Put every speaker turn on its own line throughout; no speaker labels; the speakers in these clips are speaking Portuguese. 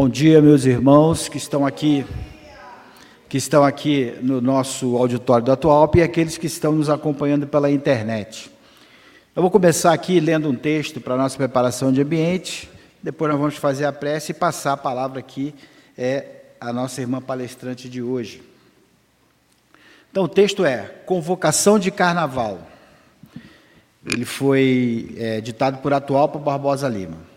Bom dia, meus irmãos que estão aqui, que estão aqui no nosso auditório da Atualp e aqueles que estão nos acompanhando pela internet. Eu vou começar aqui lendo um texto para a nossa preparação de ambiente, depois nós vamos fazer a prece e passar a palavra aqui é a nossa irmã palestrante de hoje. Então, o texto é Convocação de Carnaval. Ele foi é, ditado por Atualpa Barbosa Lima.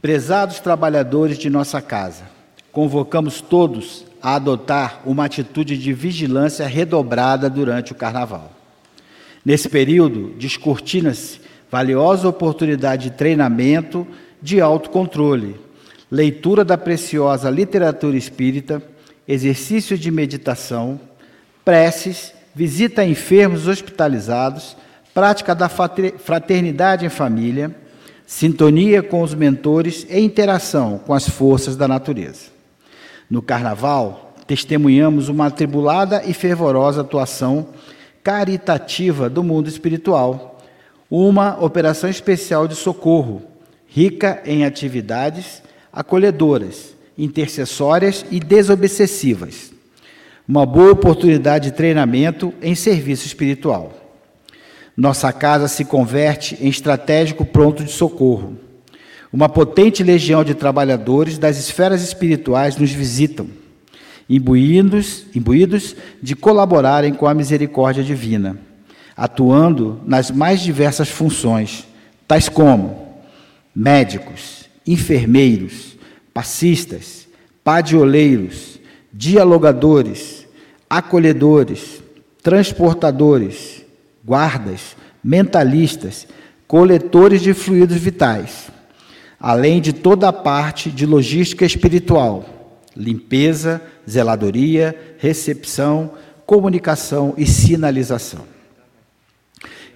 Prezados trabalhadores de nossa casa, convocamos todos a adotar uma atitude de vigilância redobrada durante o carnaval. Nesse período, descortina-se valiosa oportunidade de treinamento, de autocontrole, leitura da preciosa literatura espírita, exercício de meditação, preces, visita a enfermos hospitalizados, prática da fraternidade em família, sintonia com os mentores e interação com as forças da natureza. No carnaval, testemunhamos uma atribulada e fervorosa atuação caritativa do mundo espiritual, uma operação especial de socorro, rica em atividades acolhedoras, intercessórias e desobsessivas uma boa oportunidade de treinamento em serviço espiritual. Nossa casa se converte em estratégico pronto de socorro. Uma potente legião de trabalhadores das esferas espirituais nos visitam, imbuídos, imbuídos de colaborarem com a misericórdia divina, atuando nas mais diversas funções, tais como médicos, enfermeiros, passistas, padioleiros, dialogadores, acolhedores, transportadores, guardas, mentalistas, coletores de fluidos vitais, além de toda a parte de logística espiritual, limpeza, zeladoria, recepção, comunicação e sinalização.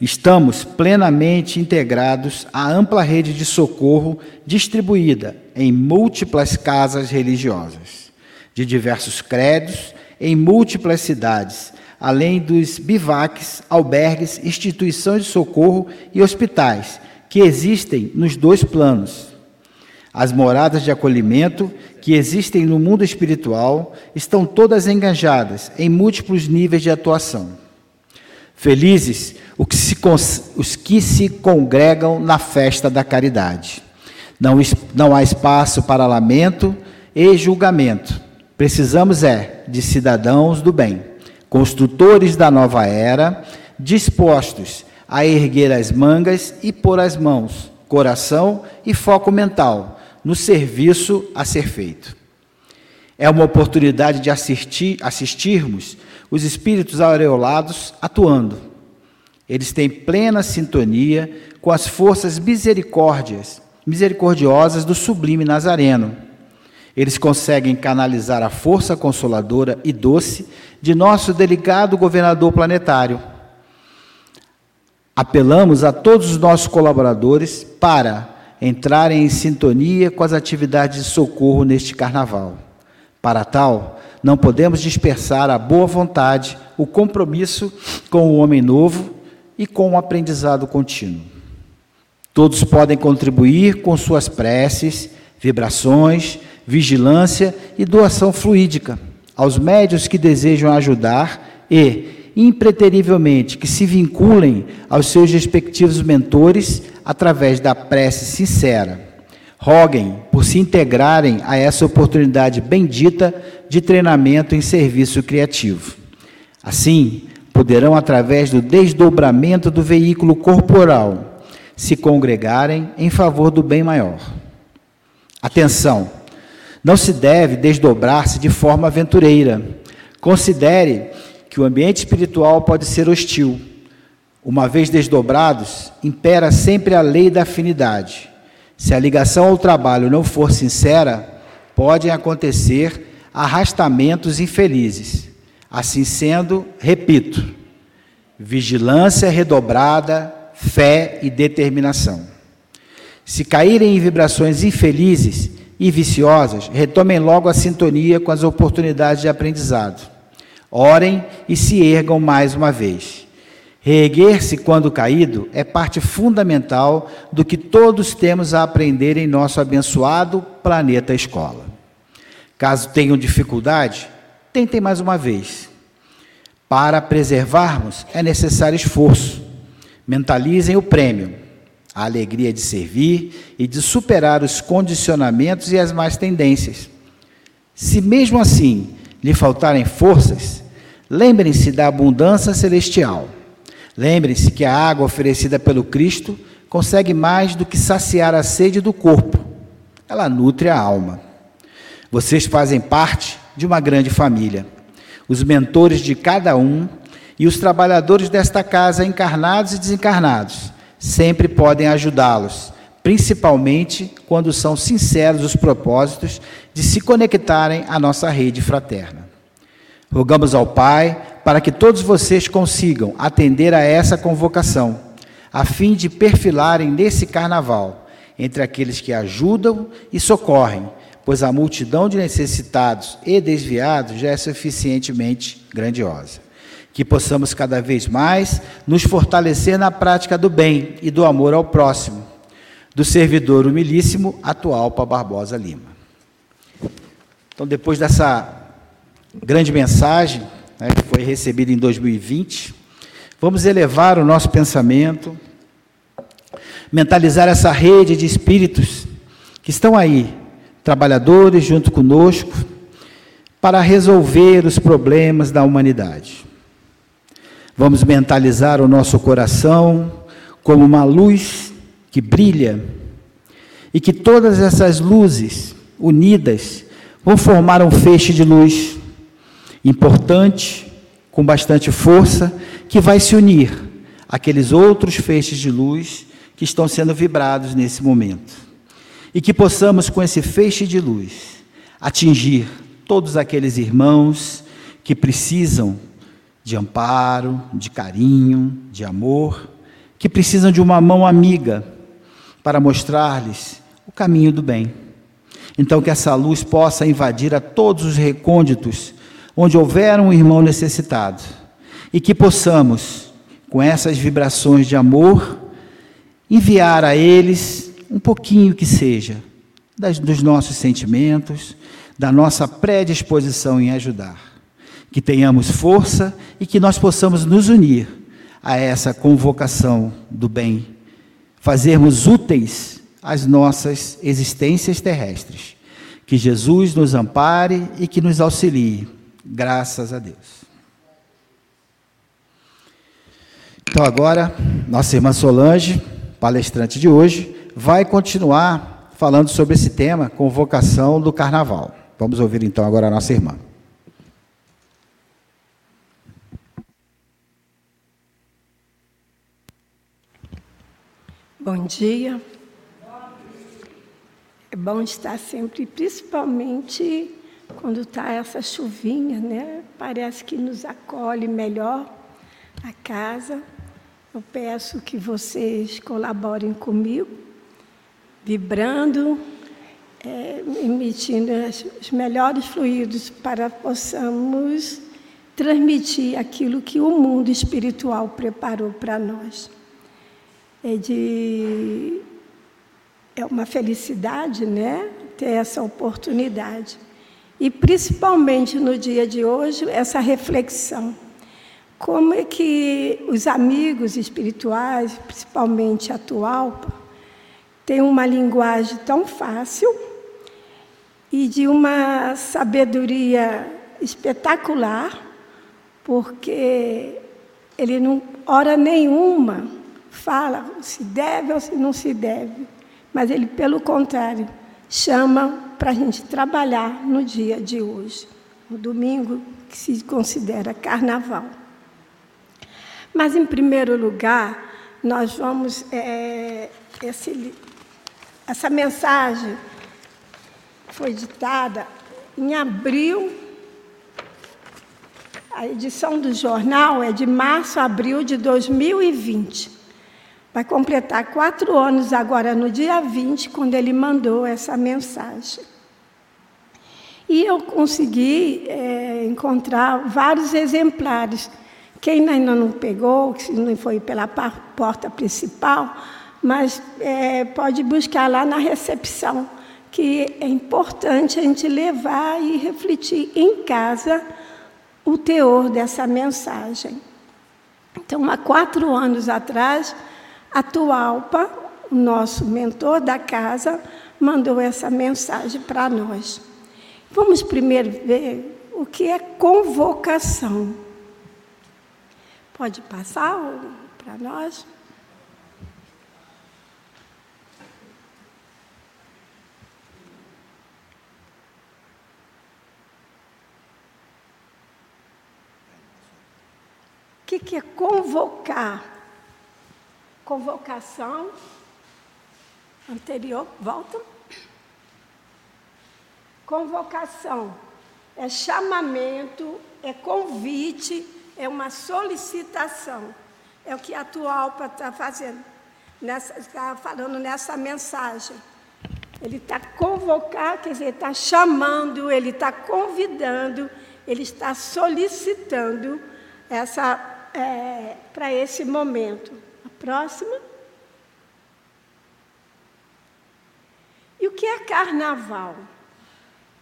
Estamos plenamente integrados à ampla rede de socorro distribuída em múltiplas casas religiosas, de diversos credos em múltiplas cidades, além dos bivaques, albergues, instituições de socorro e hospitais, que existem nos dois planos. As moradas de acolhimento que existem no mundo espiritual estão todas engajadas em múltiplos níveis de atuação. Felizes os que se congregam na festa da caridade. Não, não há espaço para lamento e julgamento Precisamos é de cidadãos do bem, construtores da nova era, dispostos a erguer as mangas e pôr as mãos, coração e foco mental no serviço a ser feito. É uma oportunidade de assistir, assistirmos os espíritos aureolados atuando. Eles têm plena sintonia com as forças misericórdias, misericordiosas do sublime Nazareno eles conseguem canalizar a força consoladora e doce de nosso delicado governador planetário. Apelamos a todos os nossos colaboradores para entrarem em sintonia com as atividades de socorro neste carnaval. Para tal, não podemos dispersar a boa vontade, o compromisso com o homem novo e com o aprendizado contínuo. Todos podem contribuir com suas preces, vibrações, vigilância e doação fluídica aos médios que desejam ajudar e, impreterivelmente, que se vinculem aos seus respectivos mentores através da prece sincera. Roguem por se integrarem a essa oportunidade bendita de treinamento em serviço criativo. Assim, poderão, através do desdobramento do veículo corporal, se congregarem em favor do bem maior. Atenção! Não se deve desdobrar-se de forma aventureira. Considere que o ambiente espiritual pode ser hostil. Uma vez desdobrados, impera sempre a lei da afinidade. Se a ligação ao trabalho não for sincera, podem acontecer arrastamentos infelizes. Assim sendo, repito, vigilância redobrada, fé e determinação. Se caírem em vibrações infelizes, e viciosas, retomem logo a sintonia com as oportunidades de aprendizado. Orem e se ergam mais uma vez. Reerguer-se quando caído é parte fundamental do que todos temos a aprender em nosso abençoado planeta escola. Caso tenham dificuldade, tentem mais uma vez. Para preservarmos é necessário esforço. Mentalizem o prêmio, a alegria de servir e de superar os condicionamentos e as más tendências. Se mesmo assim lhe faltarem forças, lembrem-se da abundância celestial. Lembrem-se que a água oferecida pelo Cristo consegue mais do que saciar a sede do corpo. Ela nutre a alma. Vocês fazem parte de uma grande família. Os mentores de cada um e os trabalhadores desta casa, encarnados e desencarnados, sempre podem ajudá-los, principalmente quando são sinceros os propósitos de se conectarem à nossa rede fraterna. Rogamos ao Pai para que todos vocês consigam atender a essa convocação, a fim de perfilarem nesse carnaval entre aqueles que ajudam e socorrem pois a multidão de necessitados e desviados já é suficientemente grandiosa. Que possamos cada vez mais nos fortalecer na prática do bem e do amor ao próximo, do servidor humilíssimo atual para Barbosa Lima. Então, depois dessa grande mensagem, né, que foi recebida em 2020, vamos elevar o nosso pensamento, mentalizar essa rede de espíritos que estão aí trabalhadores junto conosco, para resolver os problemas da humanidade. Vamos mentalizar o nosso coração como uma luz que brilha e que todas essas luzes unidas vão formar um feixe de luz importante, com bastante força, que vai se unir àqueles outros feixes de luz que estão sendo vibrados nesse momento. E que possamos, com esse feixe de luz, atingir todos aqueles irmãos que precisam de amparo, de carinho, de amor, que precisam de uma mão amiga para mostrar-lhes o caminho do bem. Então, que essa luz possa invadir a todos os recônditos onde houver um irmão necessitado e que possamos, com essas vibrações de amor, enviar a eles um pouquinho que seja, das, dos nossos sentimentos, da nossa predisposição em ajudar. Que tenhamos força e que nós possamos nos unir a essa convocação do bem, fazermos úteis as nossas existências terrestres. Que Jesus nos ampare e que nos auxilie. Graças a Deus. Então, agora, nossa irmã Solange, palestrante de hoje, vai continuar falando sobre esse tema, convocação do carnaval. Vamos ouvir então agora a nossa irmã.
Bom dia. É bom estar sempre, principalmente quando está essa chuvinha, né? Parece que nos acolhe melhor a casa. Eu peço que vocês colaborem comigo vibrando, é, emitindo os melhores fluidos para possamos transmitir aquilo que o mundo espiritual preparou para nós. É de é uma felicidade, né, ter essa oportunidade. E principalmente no dia de hoje, essa reflexão. Como é que os amigos espirituais, principalmente atual, tem uma linguagem tão fácil e de uma sabedoria espetacular, porque ele não, hora nenhuma, fala se deve ou se não se deve, mas ele, pelo contrário, chama para a gente trabalhar no dia de hoje, no domingo, que se considera carnaval. Mas, em primeiro lugar, nós vamos. É, esse, essa mensagem foi ditada em abril. A edição do jornal é de março a abril de 2020. Vai completar quatro anos agora, no dia 20, quando ele mandou essa mensagem. E eu consegui é, encontrar vários exemplares Quem ainda não pegou, que não foi pela porta principal, mas é, pode buscar lá na recepção, que é importante a gente levar e refletir em casa o teor dessa mensagem. Então, há quatro anos atrás, a Tualpa, o nosso mentor da casa, mandou essa mensagem para nós. Vamos primeiro ver o que é convocação. Pode passar para nós? O que, que é convocar? Convocação anterior, volta. Convocação é chamamento, é convite, é uma solicitação. É o que a Tualpa está fazendo, está falando nessa mensagem. Ele está convocando, quer dizer, está chamando, ele está convidando, ele está solicitando essa é, para esse momento. Próxima. E o que é carnaval?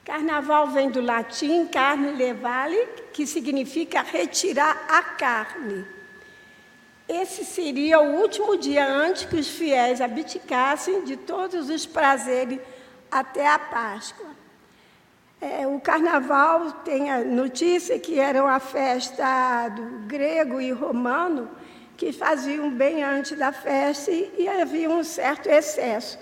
Carnaval vem do latim carne levale, que significa retirar a carne. Esse seria o último dia antes que os fiéis abdicassem de todos os prazeres até a Páscoa. É, o carnaval tem a notícia que era uma festa do grego e romano que faziam bem antes da festa e, havia um certo excesso.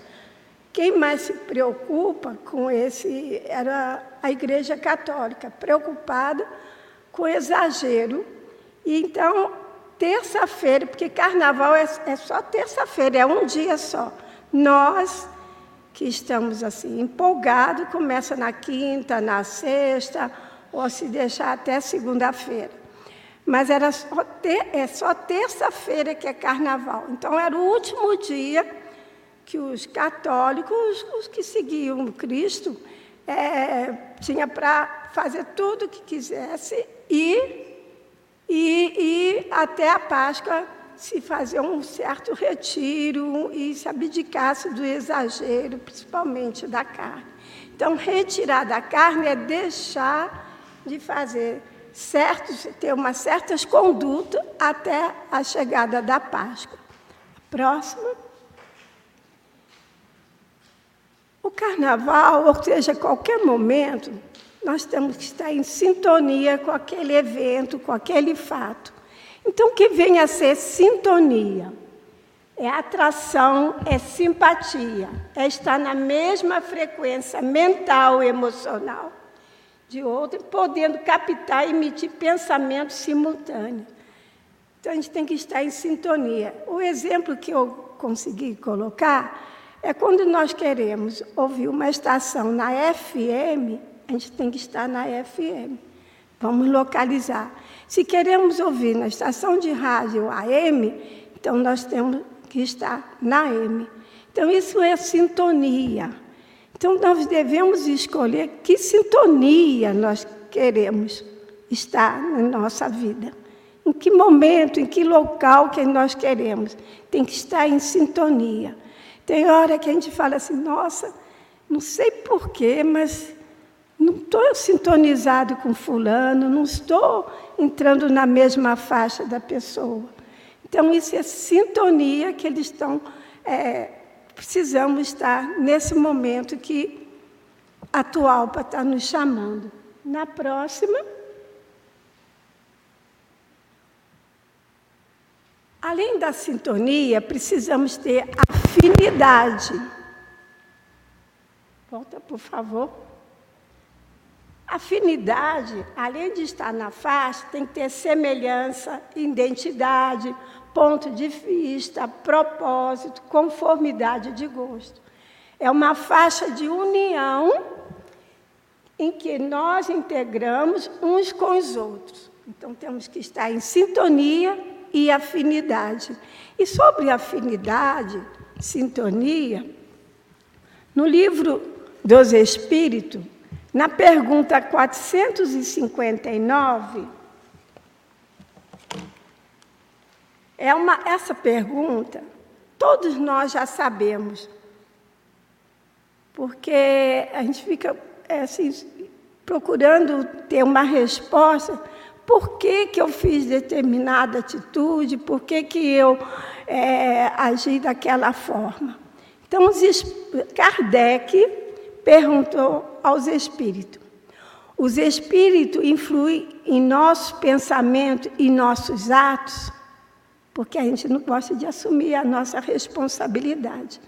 Quem mais se preocupa com esse era a Igreja Católica, preocupada com exagero. E então, terça-feira, porque carnaval é, é só terça-feira, é um dia só. Nós que estamos assim empolgados, começa na quinta, na sexta, ou se deixar até segunda-feira. Mas era só ter, é só terça-feira que é carnaval. Então era o último dia que os católicos, os que seguiam Cristo, é, tinha para fazer tudo o que quisesse e, e, e até a Páscoa se fazer um certo retiro e se abdicasse do exagero, principalmente da carne. Então, retirar da carne é deixar de fazer certos, ter uma certas condutas até a chegada da Páscoa. Próximo. O carnaval, ou seja, qualquer momento, nós temos que estar em sintonia com aquele evento, com aquele fato. Então, o que vem a ser sintonia? É atração, é simpatia, é estar na mesma frequência mental e emocional de outro, podendo captar e emitir pensamentos simultâneos. Então, a gente tem que estar em sintonia. O exemplo que eu consegui colocar é quando nós queremos ouvir uma estação na FM, a gente tem que estar na FM. Vamos localizar. Se queremos ouvir na estação de rádio AM, então nós temos que estar na AM. Então isso é sintonia. Então nós devemos escolher que sintonia nós queremos estar na nossa vida. Em que momento, em que local que nós queremos. Tem que estar em sintonia. Tem hora que a gente fala assim, nossa, não sei porquê, mas não estou sintonizado com fulano, não estou entrando na mesma faixa da pessoa. Então, isso é sintonia que eles estão. É, precisamos estar nesse momento que a Tualpa está nos chamando. Na próxima. Além da sintonia, precisamos ter afinidade. Volta, por favor. Afinidade, além de estar na face, tem que ter semelhança, identidade, ponto de vista, propósito, conformidade de gosto. É uma faixa de união em que nós integramos uns com os outros. Então temos que estar em sintonia e afinidade. E sobre afinidade, sintonia, no livro dos Espíritos, na pergunta 459, É uma, essa pergunta, todos nós já sabemos, porque a gente fica é, assim, procurando ter uma resposta. Por que, que eu fiz determinada atitude? Por que, que eu é, agi daquela forma? Então, Kardec perguntou aos espíritos. Os espíritos influem em nosso pensamento e nossos atos, porque a gente não gosta de assumir a nossa responsabilidade.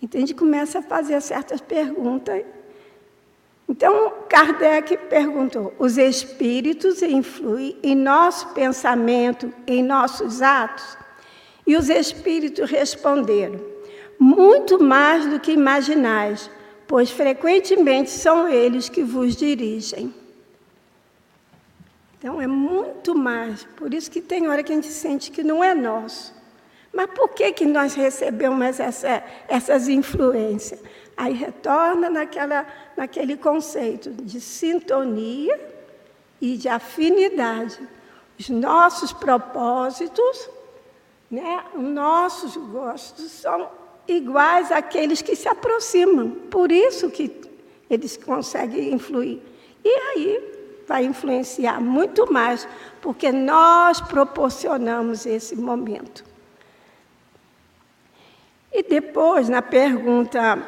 Então, a gente começa a fazer certas perguntas então, Kardec perguntou: os espíritos influem em nosso pensamento, em nossos atos? E os espíritos responderam: muito mais do que imaginais, pois frequentemente são eles que vos dirigem. Então, é muito mais. Por isso que tem hora que a gente sente que não é nosso. Mas por que, que nós recebemos essa, essas influências? Aí retorna naquela, naquele conceito de sintonia e de afinidade. Os nossos propósitos, né, os nossos gostos são iguais àqueles que se aproximam. Por isso que eles conseguem influir. E aí vai influenciar muito mais, porque nós proporcionamos esse momento. E depois, na pergunta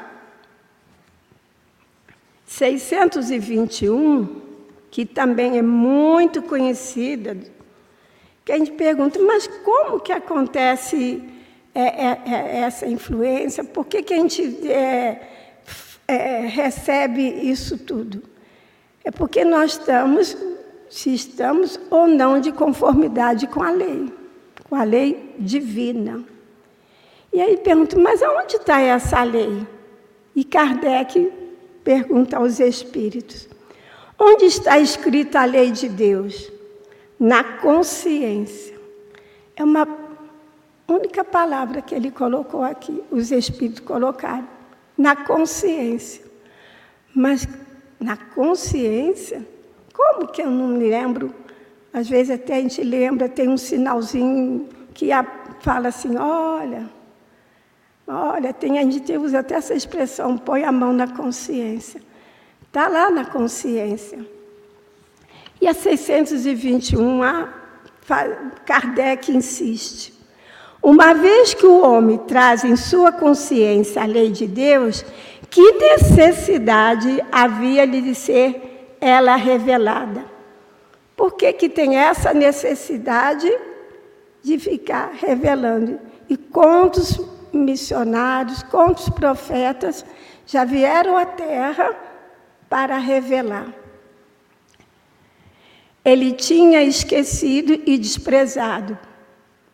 621, que também é muito conhecida, que a gente pergunta, mas como que acontece é, é, é, essa influência? Por que, que a gente é, é, recebe isso tudo? É porque nós estamos, se estamos ou não de conformidade com a lei, com a lei divina. E aí pergunto, mas aonde está essa lei? E Kardec pergunta aos espíritos: onde está escrita a lei de Deus? Na consciência. É uma única palavra que ele colocou aqui, os espíritos colocaram. Na consciência. Mas na consciência, como que eu não me lembro? Às vezes até a gente lembra, tem um sinalzinho que fala assim: olha, Olha, tem, a gente usa até essa expressão, põe a mão na consciência. Está lá na consciência. E a 621, a Kardec insiste. Uma vez que o homem traz em sua consciência a lei de Deus, que necessidade havia-lhe de ser ela revelada? Por que, que tem essa necessidade de ficar revelando? E quantos missionários, quantos profetas já vieram à terra para revelar. Ele tinha esquecido e desprezado.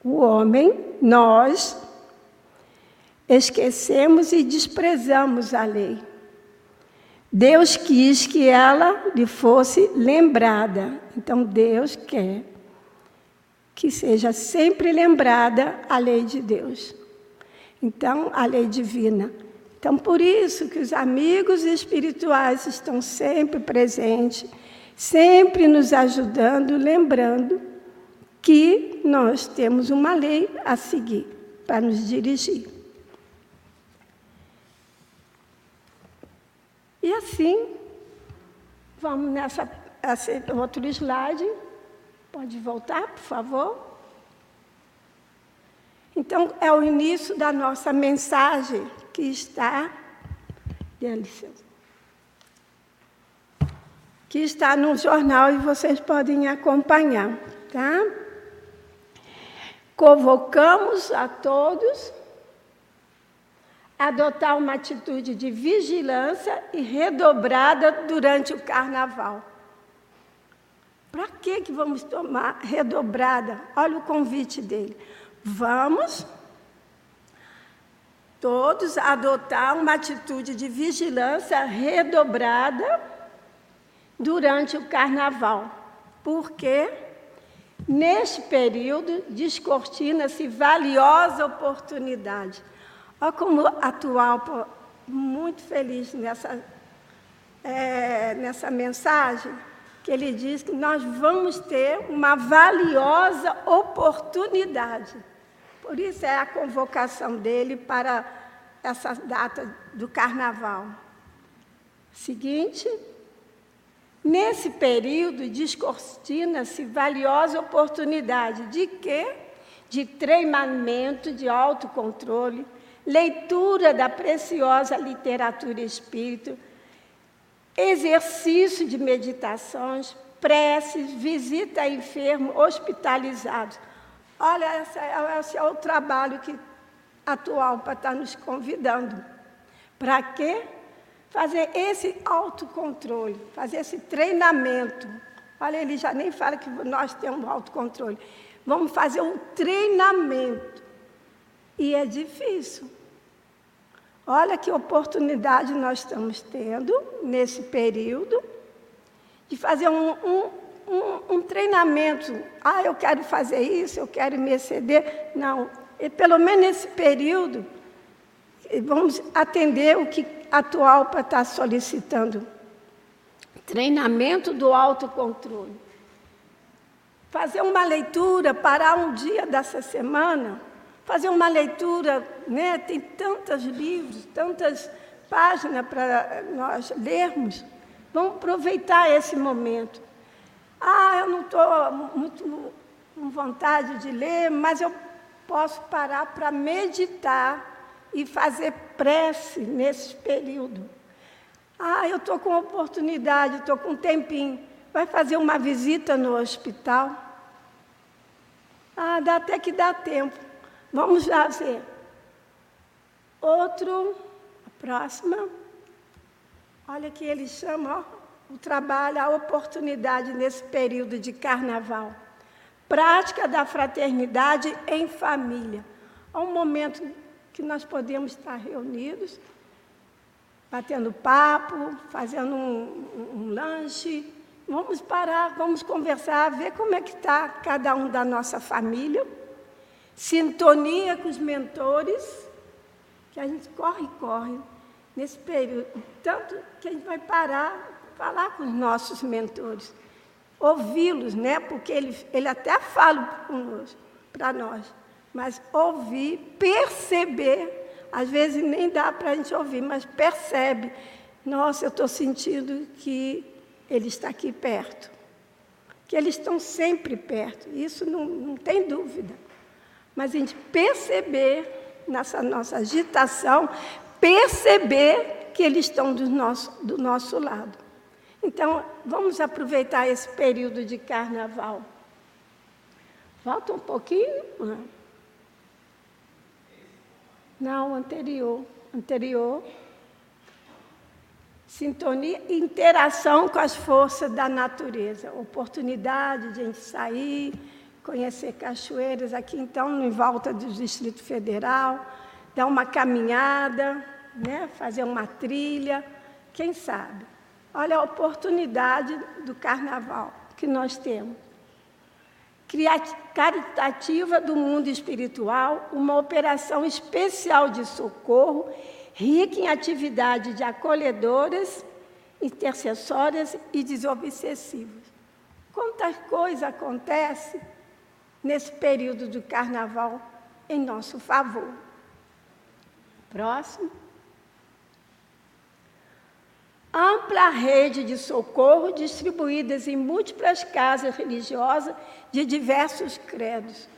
O homem, nós, esquecemos e desprezamos a lei. Deus quis que ela lhe fosse lembrada. Então, Deus quer que seja sempre lembrada a lei de Deus. Então, a lei divina. Então, por isso que os amigos espirituais estão sempre presentes, sempre nos ajudando, lembrando que nós temos uma lei a seguir para nos dirigir. E assim, vamos nessa outro slide. Pode voltar, por favor. Então, é o início da nossa mensagem que está. Que está no jornal e vocês podem acompanhar, tá? Convocamos a todos a adotar uma atitude de vigilância e redobrada durante o carnaval. Para que, que vamos tomar redobrada? Olha o convite dele Vamos todos adotar uma atitude de vigilância redobrada durante o carnaval, porque neste período descortina-se valiosa oportunidade. Olha como atual, muito feliz nessa, é, nessa mensagem, que ele diz que nós vamos ter uma valiosa oportunidade. Por isso é a convocação dele para essa data do carnaval. Seguinte, nesse período descortina-se valiosa oportunidade de quê? De treinamento, de autocontrole, leitura da preciosa literatura espírita, exercício de meditações, preces, visita a enfermos hospitalizados. Olha, esse é, esse é o trabalho que atual para estar nos convidando. Para quê? Fazer esse autocontrole, fazer esse treinamento. Olha, ele já nem fala que nós temos autocontrole. Vamos fazer um treinamento. E é difícil. Olha que oportunidade nós estamos tendo nesse período de fazer um, um, um, um treinamento. Ah, eu quero fazer isso, eu quero me exceder. Não, e pelo menos nesse período, vamos atender o que a atual para estar solicitando. Treinamento do autocontrole. Fazer uma leitura, parar um dia dessa semana fazer uma leitura, né? tem tantos livros, tantas páginas para nós lermos. Vamos aproveitar esse momento. Ah, eu não estou muito com vontade de ler, mas eu posso parar para meditar e fazer prece nesse período. Ah, eu estou com oportunidade, estou com um tempinho. Vai fazer uma visita no hospital? Ah, dá até que dá tempo. Vamos fazer. Outro, a próxima. Olha que ele chama ó, o trabalho, a oportunidade nesse período de carnaval. Prática da fraternidade em família. Há um momento que nós podemos estar reunidos, batendo papo, fazendo um, um, um lanche. Vamos parar, vamos conversar, ver como é que está cada um da nossa família sintonia com os mentores, que a gente corre, corre nesse período. Tanto que a gente vai parar, falar com os nossos mentores, ouvi-los, né? Porque ele, ele até fala para nós, mas ouvir, perceber, às vezes nem dá para a gente ouvir, mas percebe. Nossa, eu estou sentindo que ele está aqui perto. Que eles estão sempre perto, isso não, não tem dúvida mas a gente perceber, nessa nossa agitação, perceber que eles estão do nosso, do nosso lado. Então, vamos aproveitar esse período de carnaval. Volta um pouquinho. Não, anterior. Anterior. Sintonia interação com as forças da natureza. Oportunidade de a gente sair, conhecer cachoeiras aqui, então, em volta do Distrito Federal, dar uma caminhada, né? fazer uma trilha, quem sabe? Olha a oportunidade do carnaval que nós temos. Caritativa do mundo espiritual, uma operação especial de socorro, rica em atividades de acolhedoras, intercessoras e desobsessivas. Quantas coisas acontecem nesse período do carnaval em nosso favor. Próximo. Ampla rede de socorro distribuídas em múltiplas casas religiosas de diversos credos.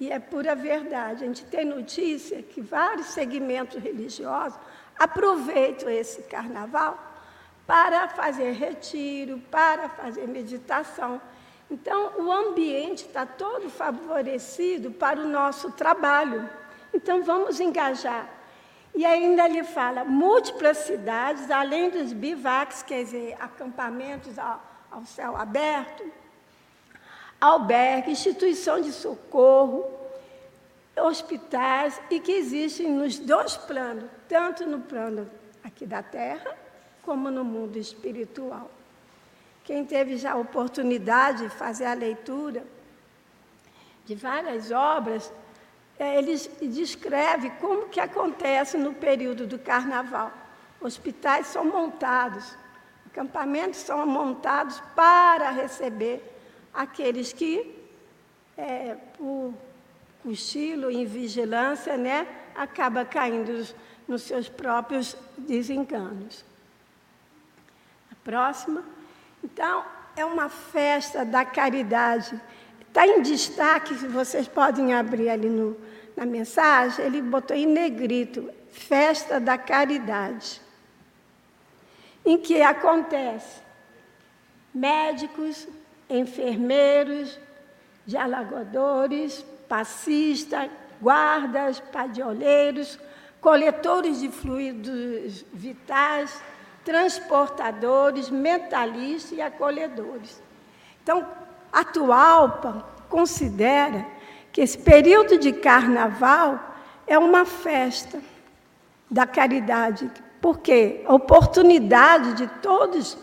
E é pura verdade. A gente tem notícia que vários segmentos religiosos aproveitam esse carnaval para fazer retiro, para fazer meditação então, o ambiente está todo favorecido para o nosso trabalho. Então, vamos engajar. E ainda ele fala múltiplas cidades, além dos bivacs, quer dizer, acampamentos ao, ao céu aberto, albergue, instituição de socorro, hospitais, e que existem nos dois planos, tanto no plano aqui da terra, como no mundo espiritual. Quem teve já a oportunidade de fazer a leitura de várias obras, ele descreve como que acontece no período do carnaval. Hospitais são montados, Acampamentos são montados para receber aqueles que, é, por cochilo, em vigilância, né, acaba caindo nos seus próprios desenganos. A próxima. Então, é uma festa da caridade. Está em destaque, vocês podem abrir ali no, na mensagem, ele botou em negrito, festa da caridade em que acontece médicos, enfermeiros, dialogadores, passistas, guardas, padioleiros, coletores de fluidos vitais, transportadores, mentalistas e acolhedores. Então, a considera que esse período de carnaval é uma festa da caridade porque a oportunidade de todos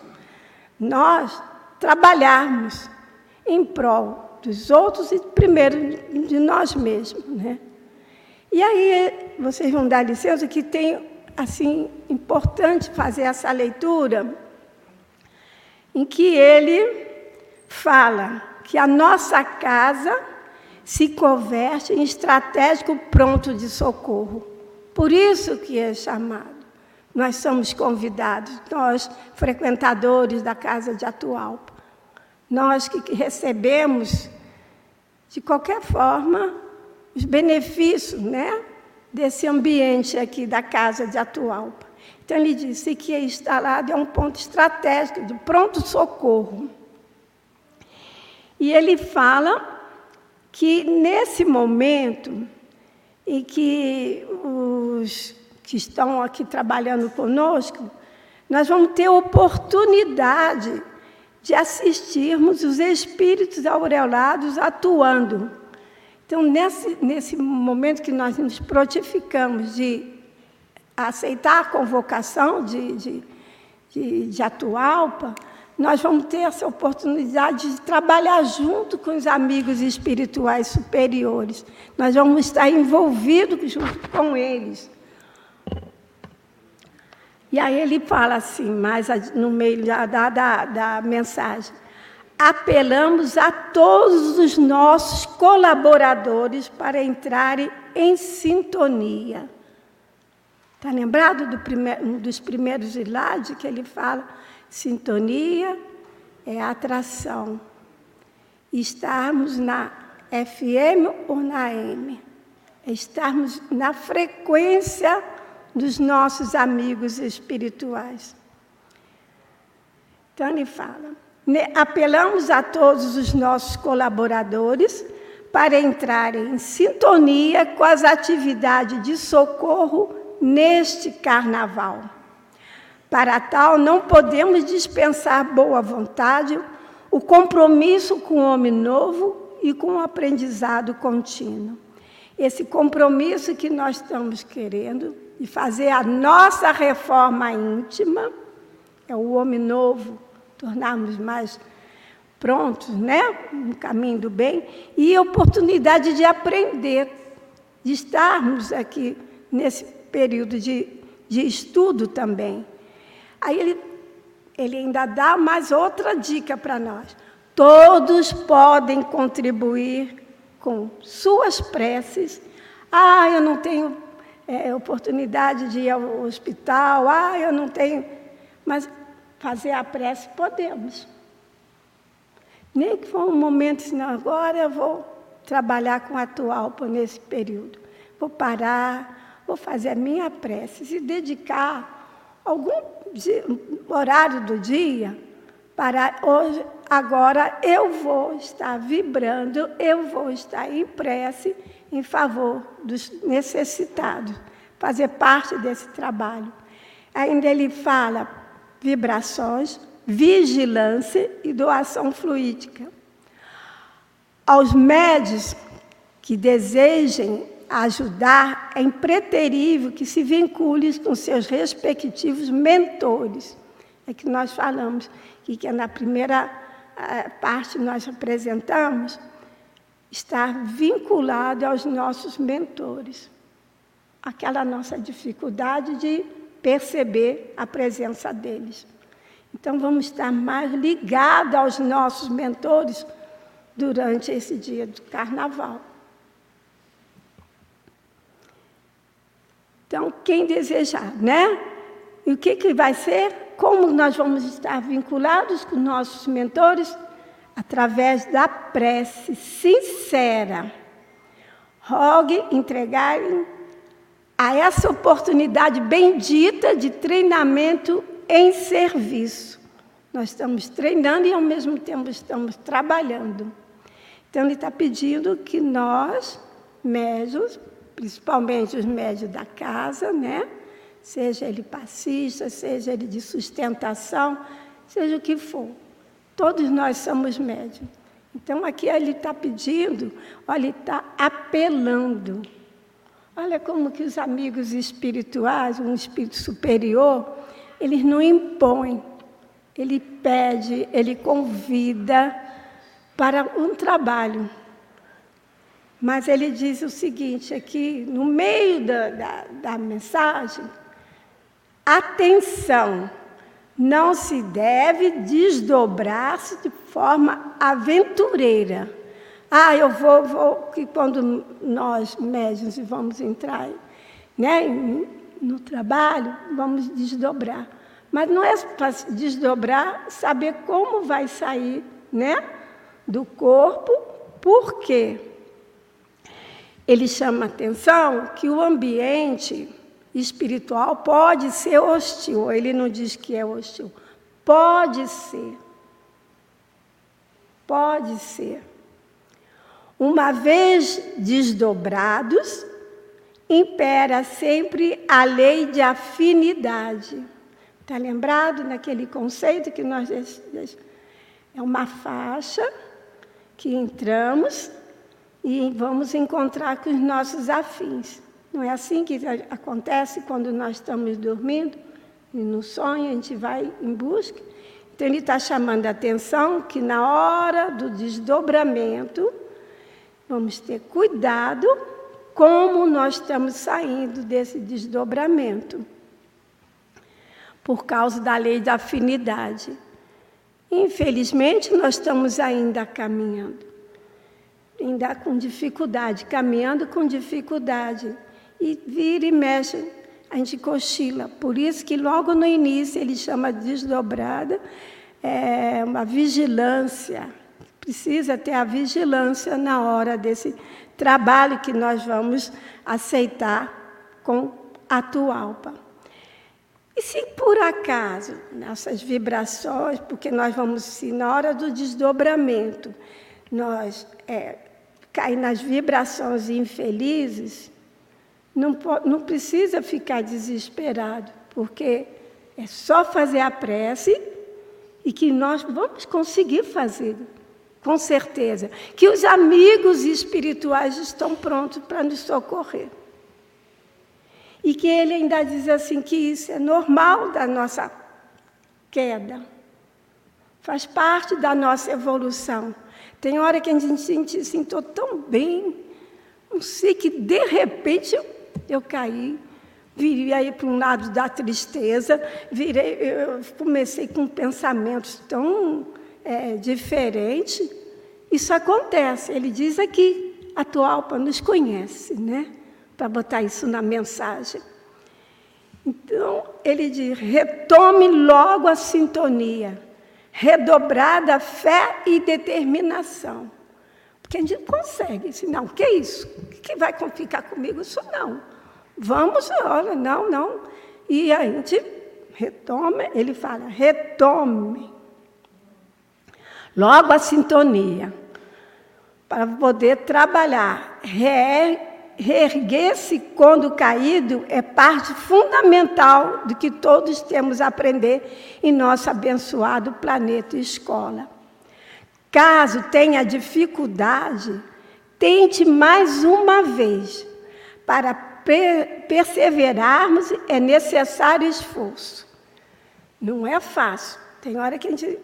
nós trabalharmos em prol dos outros e primeiro de nós mesmos, né? E aí vocês vão dar licença que tem assim importante fazer essa leitura em que ele fala que a nossa casa se converte em estratégico pronto de socorro. Por isso que é chamado. Nós somos convidados, nós, frequentadores da Casa de Atualpa, nós que recebemos, de qualquer forma, os benefícios né, desse ambiente aqui da Casa de Atualpa. Então, ele disse que instalado é um ponto estratégico de pronto-socorro. E ele fala que, nesse momento em que os que estão aqui trabalhando conosco, nós vamos ter oportunidade de assistirmos os espíritos aureolados atuando. Então, nesse, nesse momento que nós nos protificamos de aceitar a convocação de, de, de, de Atualpa, nós vamos ter essa oportunidade de trabalhar junto com os amigos espirituais superiores. Nós vamos estar envolvidos junto com eles. E aí ele fala assim, mais no meio da, da, da mensagem: apelamos a todos os nossos colaboradores para entrarem em sintonia. Está lembrado do primeir, um dos primeiros slides que ele fala? Sintonia é atração. Estarmos na FM ou na M. É estarmos na frequência dos nossos amigos espirituais. Então ele fala: apelamos a todos os nossos colaboradores para entrarem em sintonia com as atividades de socorro neste carnaval. Para tal, não podemos dispensar boa vontade, o compromisso com o homem novo e com o aprendizado contínuo. Esse compromisso que nós estamos querendo e fazer a nossa reforma íntima, é o homem novo, tornarmos mais prontos, né? No caminho do bem, e oportunidade de aprender, de estarmos aqui nesse período de, de estudo também. Aí ele, ele ainda dá mais outra dica para nós. Todos podem contribuir com suas preces. Ah, eu não tenho é, oportunidade de ir ao hospital, ah, eu não tenho. Mas fazer a prece podemos. Nem que for um momento, senão agora eu vou trabalhar com a atual nesse período. Vou parar, vou fazer a minha prece, se dedicar algum dia, horário do dia para hoje, agora eu vou estar vibrando, eu vou estar em prece em favor dos necessitados, fazer parte desse trabalho. Ainda ele fala vibrações, vigilância e doação fluídica. Aos médios que desejem ajudar, é impreterível que se vincule com seus respectivos mentores. É que nós falamos, que, que na primeira eh, parte nós apresentamos, estar vinculado aos nossos mentores. Aquela nossa dificuldade de perceber a presença deles. Então, vamos estar mais ligados aos nossos mentores durante esse dia do carnaval. Então, quem desejar, né? E o que, que vai ser? Como nós vamos estar vinculados com nossos mentores? Através da prece sincera. Rogue entregarem a essa oportunidade bendita de treinamento em serviço. Nós estamos treinando e, ao mesmo tempo, estamos trabalhando. Então, ele está pedindo que nós, médios, principalmente os médios da casa, né? seja ele passista, seja ele de sustentação, seja o que for, todos nós somos médios. Então, aqui ele está pedindo, olha, ele está apelando. Olha como que os amigos espirituais, um espírito superior, eles não impõem, ele pede, ele convida para um trabalho. Mas ele diz o seguinte aqui, no meio da, da, da mensagem: atenção, não se deve desdobrar-se de forma aventureira. Ah, eu vou, vou, que quando nós médios vamos entrar né, no trabalho, vamos desdobrar. Mas não é para desdobrar, saber como vai sair né, do corpo, por quê? Ele chama a atenção que o ambiente espiritual pode ser hostil. Ele não diz que é hostil. Pode ser. Pode ser. Uma vez desdobrados, impera sempre a lei de afinidade. Está lembrado naquele conceito que nós. É uma faixa que entramos e vamos encontrar com os nossos afins. Não é assim que acontece quando nós estamos dormindo? E no sonho a gente vai em busca. Então ele está chamando a atenção que na hora do desdobramento, vamos ter cuidado como nós estamos saindo desse desdobramento, por causa da lei da afinidade. Infelizmente, nós estamos ainda caminhando, ainda com dificuldade, caminhando com dificuldade. E vira e mexe, a gente cochila. Por isso que logo no início ele chama de desdobrada, é uma vigilância. Precisa ter a vigilância na hora desse trabalho que nós vamos aceitar com a Tualpa. E se por acaso nossas vibrações, porque nós vamos, se na hora do desdobramento, nós é, cair nas vibrações infelizes, não, não precisa ficar desesperado, porque é só fazer a prece e que nós vamos conseguir fazer com certeza, que os amigos espirituais estão prontos para nos socorrer. E que ele ainda diz assim que isso é normal da nossa queda. Faz parte da nossa evolução. Tem hora que a gente se estou tão bem, não sei que de repente eu, eu caí, virei aí para um lado da tristeza, virei, eu comecei com pensamentos tão é, diferente, isso acontece. Ele diz aqui, a Tualpa nos conhece, né? Para botar isso na mensagem. Então, ele diz: retome logo a sintonia, redobrada fé e determinação. Porque a gente consegue, se não, que isso? O que vai ficar comigo? Isso não. Vamos, olha, não, não. E a gente retome, ele fala, retome Logo a sintonia, para poder trabalhar. Reerguer-se quando caído é parte fundamental do que todos temos a aprender em nosso abençoado planeta escola. Caso tenha dificuldade, tente mais uma vez. Para perseverarmos é necessário esforço. Não é fácil. Tem hora que a gente.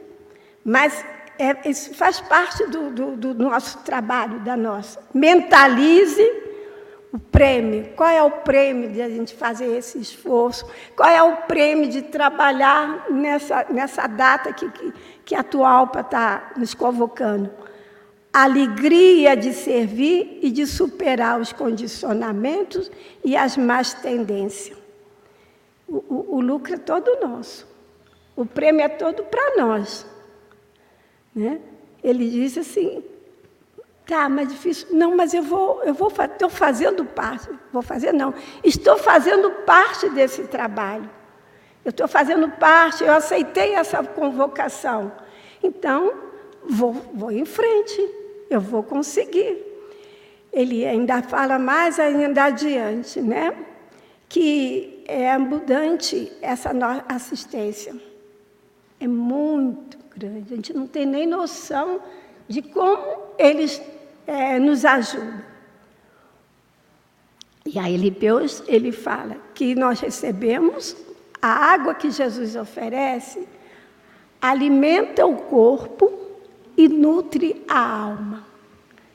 Mas é, isso faz parte do, do, do nosso trabalho, da nossa. Mentalize o prêmio. Qual é o prêmio de a gente fazer esse esforço? Qual é o prêmio de trabalhar nessa, nessa data que, que, que a Tualpa está nos convocando? Alegria de servir e de superar os condicionamentos e as más tendências. O, o, o lucro é todo nosso. O prêmio é todo para nós. Né? Ele disse assim: Tá, mas difícil. Não, mas eu vou, eu vou, estou fazendo parte. Vou fazer, não. Estou fazendo parte desse trabalho. Eu estou fazendo parte, eu aceitei essa convocação. Então, vou, vou em frente, eu vou conseguir. Ele ainda fala mais ainda adiante, né? Que é abundante essa assistência. É muito grande. A gente não tem nem noção de como eles é, nos ajuda. E aí Deus, ele fala que nós recebemos a água que Jesus oferece, alimenta o corpo e nutre a alma.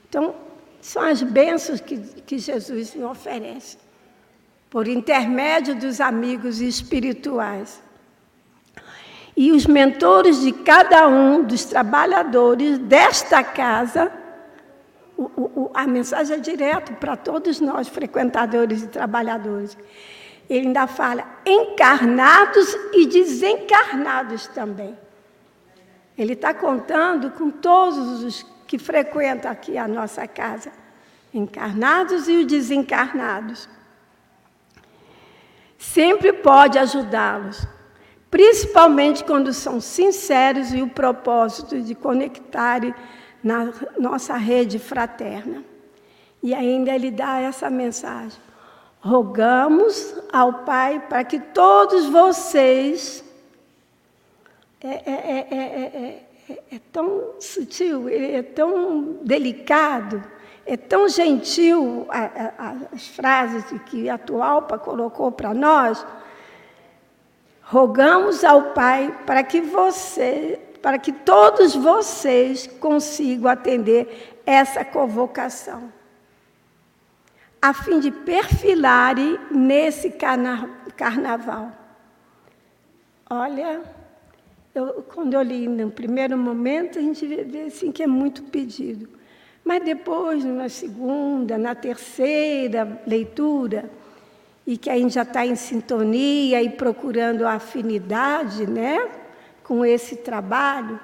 Então, são as bênçãos que, que Jesus nos oferece, por intermédio dos amigos espirituais. E os mentores de cada um dos trabalhadores desta casa o, o, a mensagem é direta para todos nós, frequentadores e trabalhadores. Ele ainda fala encarnados e desencarnados também. Ele está contando com todos os que frequentam aqui a nossa casa, encarnados e os desencarnados. Sempre pode ajudá-los, principalmente quando são sinceros e o propósito de conectarem na nossa rede fraterna. E ainda ele dá essa mensagem: rogamos ao Pai para que todos vocês. É, é, é, é, tão sutil, é tão delicado, é tão gentil a, a, as frases que a Tualpa colocou para nós. Rogamos ao Pai para que você para que todos vocês consigam atender essa convocação, a fim de perfilarem nesse carna carnaval. Olha, eu, quando eu li no primeiro momento, a gente vê assim que é muito pedido. Mas depois, na segunda, na terceira leitura, e que a gente já está em sintonia e procurando a afinidade, né? Com esse trabalho,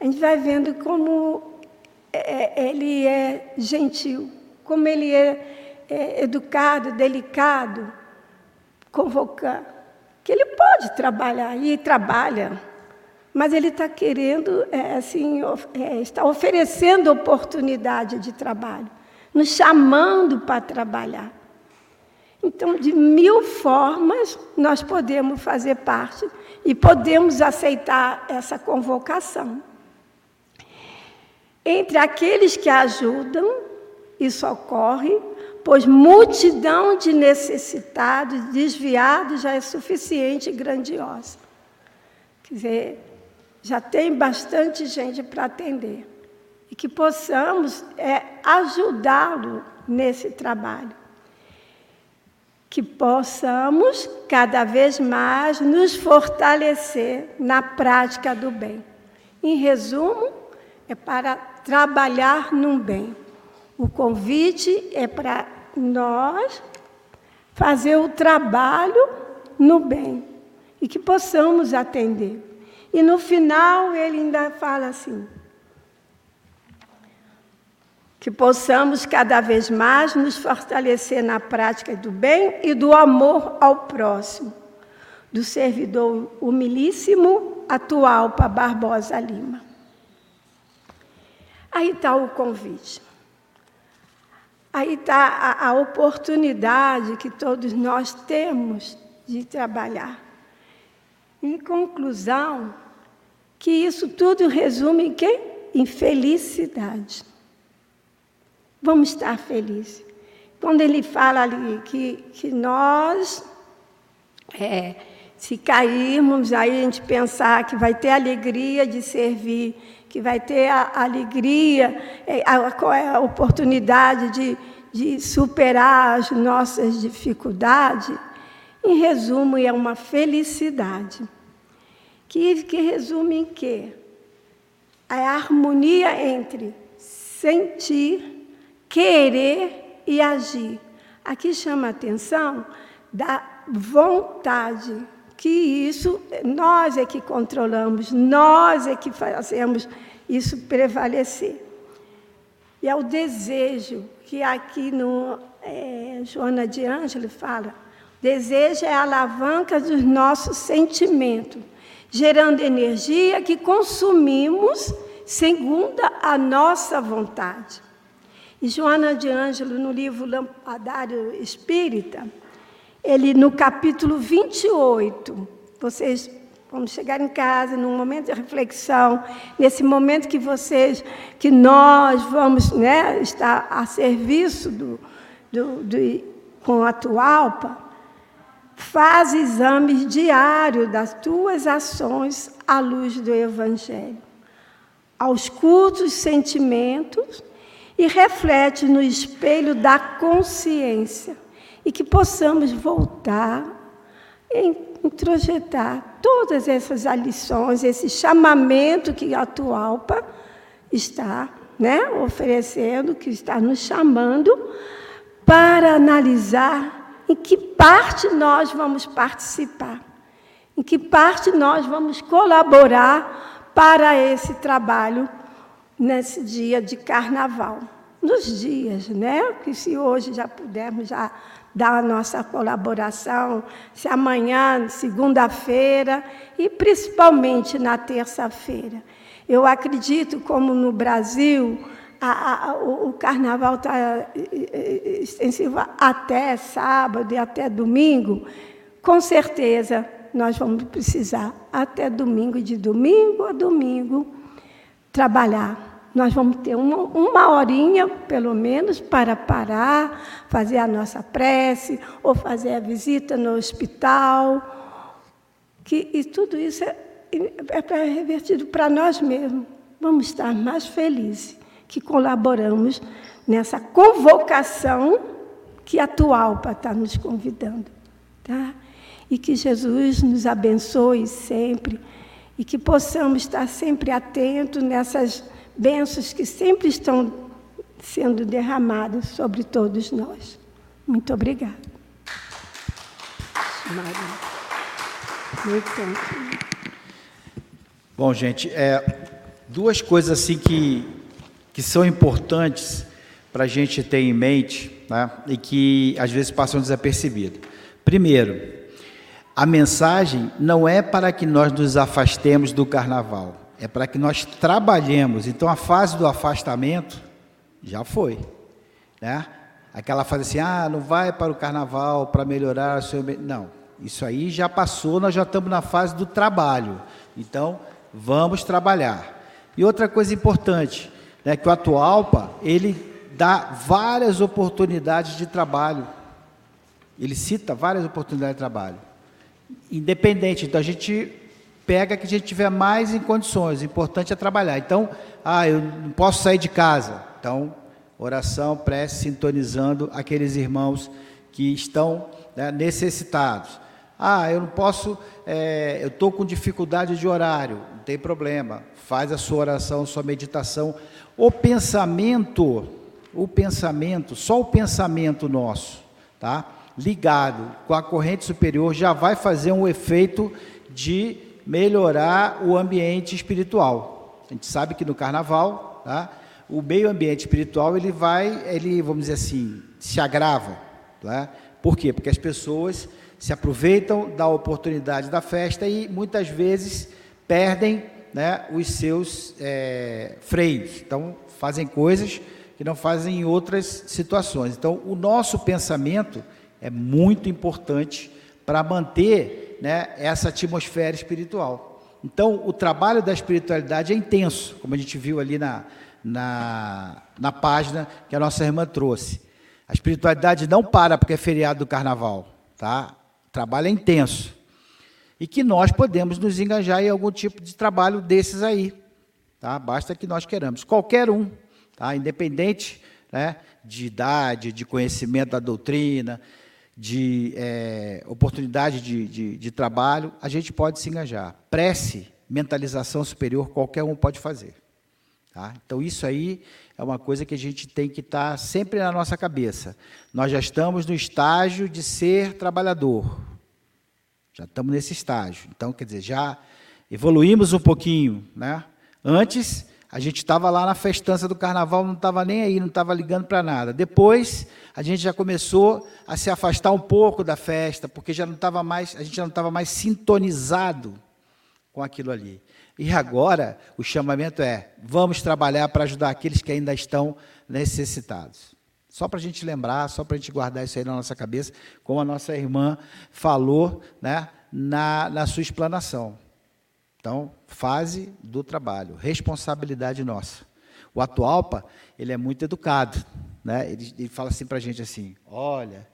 a gente vai vendo como é, é, ele é gentil, como ele é, é educado, delicado, convocando, que ele pode trabalhar e trabalha, mas ele está querendo, é, assim, é, está oferecendo oportunidade de trabalho, nos chamando para trabalhar. Então, de mil formas, nós podemos fazer parte e podemos aceitar essa convocação. Entre aqueles que ajudam e socorrem, pois multidão de necessitados, desviados já é suficiente e grandiosa. Quer dizer, já tem bastante gente para atender. E que possamos é, ajudá-lo nesse trabalho que possamos cada vez mais nos fortalecer na prática do bem. Em resumo, é para trabalhar no bem. O convite é para nós fazer o trabalho no bem e que possamos atender. E no final ele ainda fala assim: que possamos cada vez mais nos fortalecer na prática do bem e do amor ao próximo, do servidor humilíssimo atual para Barbosa Lima. Aí está o convite. Aí está a, a oportunidade que todos nós temos de trabalhar. Em conclusão, que isso tudo resume em quê? Em felicidade vamos estar felizes. Quando ele fala ali que, que nós, é, se cairmos, aí a gente pensar que vai ter alegria de servir, que vai ter a alegria, é, a, a, a oportunidade de, de superar as nossas dificuldades, em resumo, é uma felicidade. Que, que resume em quê? É a harmonia entre sentir, querer e agir. Aqui chama a atenção da vontade, que isso nós é que controlamos, nós é que fazemos isso prevalecer. E é o desejo, que aqui no é, Joana de Ângelo fala, desejo é a alavanca dos nossos sentimentos, gerando energia que consumimos segundo a nossa vontade. E Joana de Ângelo, no livro Lampadário Espírita, ele no capítulo 28, vocês vão chegar em casa num momento de reflexão, nesse momento que vocês, que nós vamos né, estar a serviço do, do, do, com a Tualpa, faz exames diários das tuas ações à luz do Evangelho, aos cultos sentimentos e reflete no espelho da consciência. E que possamos voltar e introjetar todas essas lições, esse chamamento que a Tualpa está né, oferecendo, que está nos chamando, para analisar em que parte nós vamos participar, em que parte nós vamos colaborar para esse trabalho nesse dia de carnaval. Nos dias, né? Que se hoje já pudermos já dar a nossa colaboração, se amanhã, segunda-feira e principalmente na terça-feira. Eu acredito, como no Brasil, a, a, o, o, carnaval está extensivo até sábado e até domingo, com certeza nós vamos precisar até domingo, de domingo a domingo, trabalhar nós vamos ter uma, uma horinha, pelo menos, para parar, fazer a nossa prece, ou fazer a visita no hospital. Que, e tudo isso é, é revertido para nós mesmos. Vamos estar mais felizes que colaboramos nessa convocação que a Tualpa está nos convidando. Tá? E que Jesus nos abençoe sempre e que possamos estar sempre atentos nessas bênçãos que sempre estão sendo derramadas sobre todos nós. Muito obrigada.
Muito bom, gente, é, duas coisas assim que, que são importantes para a gente ter em mente né, e que às vezes passam desapercebidas. Primeiro, a mensagem não é para que nós nos afastemos do carnaval é para que nós trabalhemos. Então a fase do afastamento já foi, né? Aquela fase assim, ah, não vai para o carnaval para melhorar o seu. Não, isso aí já passou, nós já estamos na fase do trabalho. Então, vamos trabalhar. E outra coisa importante, né, que o Atualpa, ele dá várias oportunidades de trabalho. Ele cita várias oportunidades de trabalho. Independente, então a gente pega que a gente tiver mais em condições. O importante é trabalhar. Então, ah, eu não posso sair de casa. Então, oração, prece, sintonizando aqueles irmãos que estão né, necessitados. Ah, eu não posso, é, eu estou com dificuldade de horário. Não tem problema. Faz a sua oração, sua meditação. O pensamento, o pensamento, só o pensamento nosso, tá? Ligado com a corrente superior já vai fazer um efeito de melhorar o ambiente espiritual. A gente sabe que no carnaval, tá, o meio ambiente espiritual ele vai, ele vamos dizer assim, se agrava. Tá? Por quê? Porque as pessoas se aproveitam da oportunidade da festa e muitas vezes perdem né, os seus é, freios. Então, fazem coisas que não fazem em outras situações. Então, o nosso pensamento é muito importante para manter né, essa atmosfera espiritual. Então, o trabalho da espiritualidade é intenso, como a gente viu ali na, na, na página que a nossa irmã trouxe. A espiritualidade não para porque é feriado do carnaval, tá? O trabalho é intenso. E que nós podemos nos engajar em algum tipo de trabalho desses aí, tá? Basta que nós queiramos. Qualquer um, tá? Independente né, de idade, de conhecimento da doutrina, de é, oportunidade de, de, de trabalho, a gente pode se engajar. Prece, mentalização superior, qualquer um pode fazer. Tá? Então, isso aí é uma coisa que a gente tem que estar tá sempre na nossa cabeça. Nós já estamos no estágio de ser trabalhador. Já estamos nesse estágio. Então, quer dizer, já evoluímos um pouquinho. Né? Antes, a gente estava lá na festança do carnaval, não estava nem aí, não estava ligando para nada. Depois, a gente já começou a se afastar um pouco da festa, porque já não estava mais, a gente já não estava mais sintonizado com aquilo ali. E agora, o chamamento é: vamos trabalhar para ajudar aqueles que ainda estão necessitados. Só para a gente lembrar, só para a gente guardar isso aí na nossa cabeça, como a nossa irmã falou né, na, na sua explanação. Então, fase do trabalho, responsabilidade nossa. O Atualpa, ele é muito educado, né? Ele, ele fala assim para a gente assim, olha,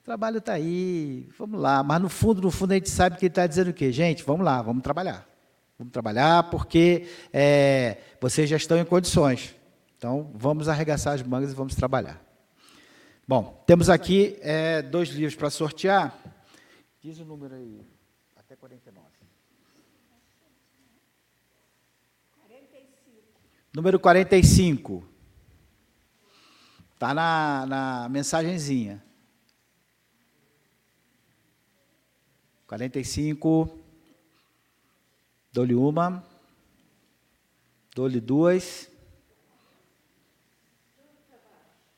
o trabalho está aí, vamos lá. Mas no fundo, no fundo a gente sabe que ele está dizendo o quê? Gente, vamos lá, vamos trabalhar. Vamos trabalhar porque é, vocês já estão em condições. Então, vamos arregaçar as mangas e vamos trabalhar. Bom, temos aqui é, dois livros para sortear. Diz o número aí, até 49. Número 45. Está na, na mensagenzinha. 45. Dou-lhe uma. Dou-lhe duas.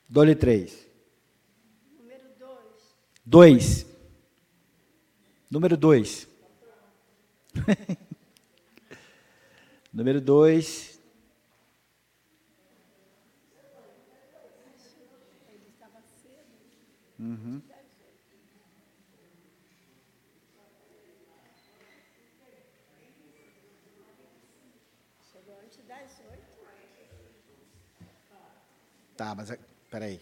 Dou-lhe três. Número dois. Dois. Número dois. Número dois. Uhum. Chegou antes das oito. Tá, mas espera aí.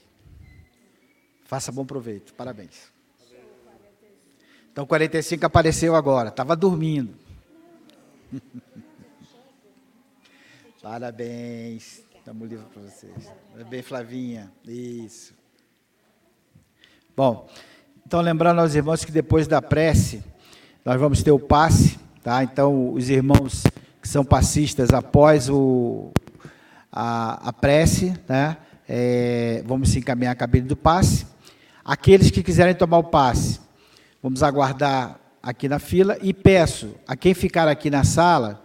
Faça bom proveito. Parabéns. Então 45 apareceu agora. Estava dormindo. Parabéns. Estamos livres para vocês. Bem, Flavinha. Isso. Bom, então lembrando aos irmãos que depois da prece, nós vamos ter o passe, tá? Então, os irmãos que são passistas, após o, a, a prece, né? É, vamos se encaminhar a cabine do passe. Aqueles que quiserem tomar o passe, vamos aguardar aqui na fila e peço a quem ficar aqui na sala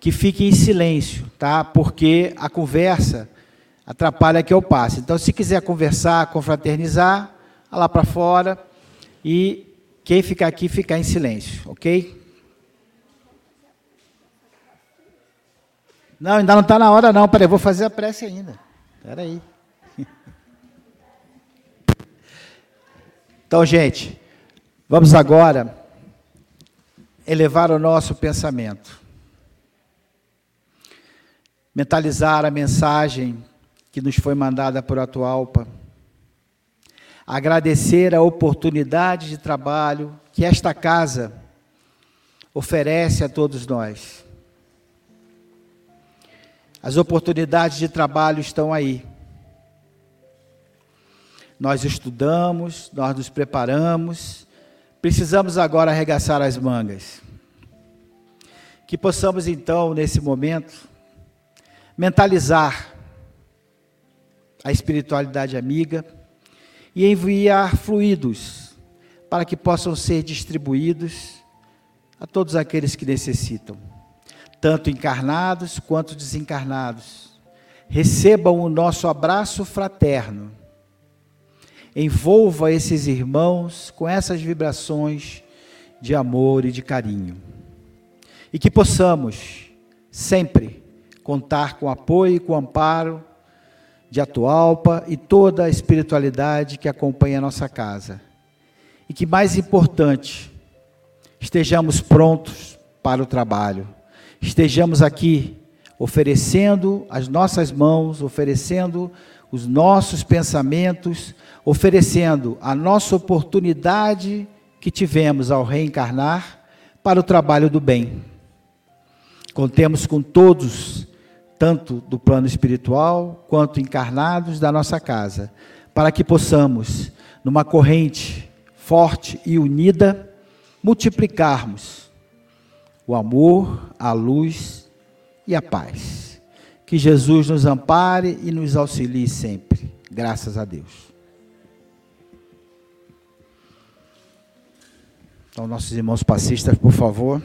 que fique em silêncio, tá? Porque a conversa atrapalha aqui o passe. Então, se quiser conversar, confraternizar, lá para fora e quem ficar aqui ficar em silêncio, ok? Não, ainda não está na hora não. Peraí, vou fazer a prece ainda. Espera aí. Então, gente, vamos agora elevar o nosso pensamento. Mentalizar a mensagem que nos foi mandada por Atualpa agradecer a oportunidade de trabalho que esta casa oferece a todos nós. As oportunidades de trabalho estão aí. Nós estudamos, nós nos preparamos, precisamos agora arregaçar as mangas. Que possamos então, nesse momento, mentalizar a espiritualidade amiga e enviar fluidos para que possam ser distribuídos a todos aqueles que necessitam, tanto encarnados quanto desencarnados. Recebam o nosso abraço fraterno. Envolva esses irmãos com essas vibrações de amor e de carinho. E que possamos sempre contar com apoio e com amparo de Atualpa e toda a espiritualidade que acompanha a nossa casa. E que mais importante, estejamos prontos para o trabalho. Estejamos aqui oferecendo as nossas mãos, oferecendo os nossos pensamentos, oferecendo a nossa oportunidade que tivemos ao reencarnar para o trabalho do bem. Contemos com todos tanto do plano espiritual quanto encarnados da nossa casa, para que possamos, numa corrente forte e unida, multiplicarmos o amor, a luz e a paz. Que Jesus nos ampare e nos auxilie sempre. Graças a Deus. Então, nossos irmãos passistas, por favor.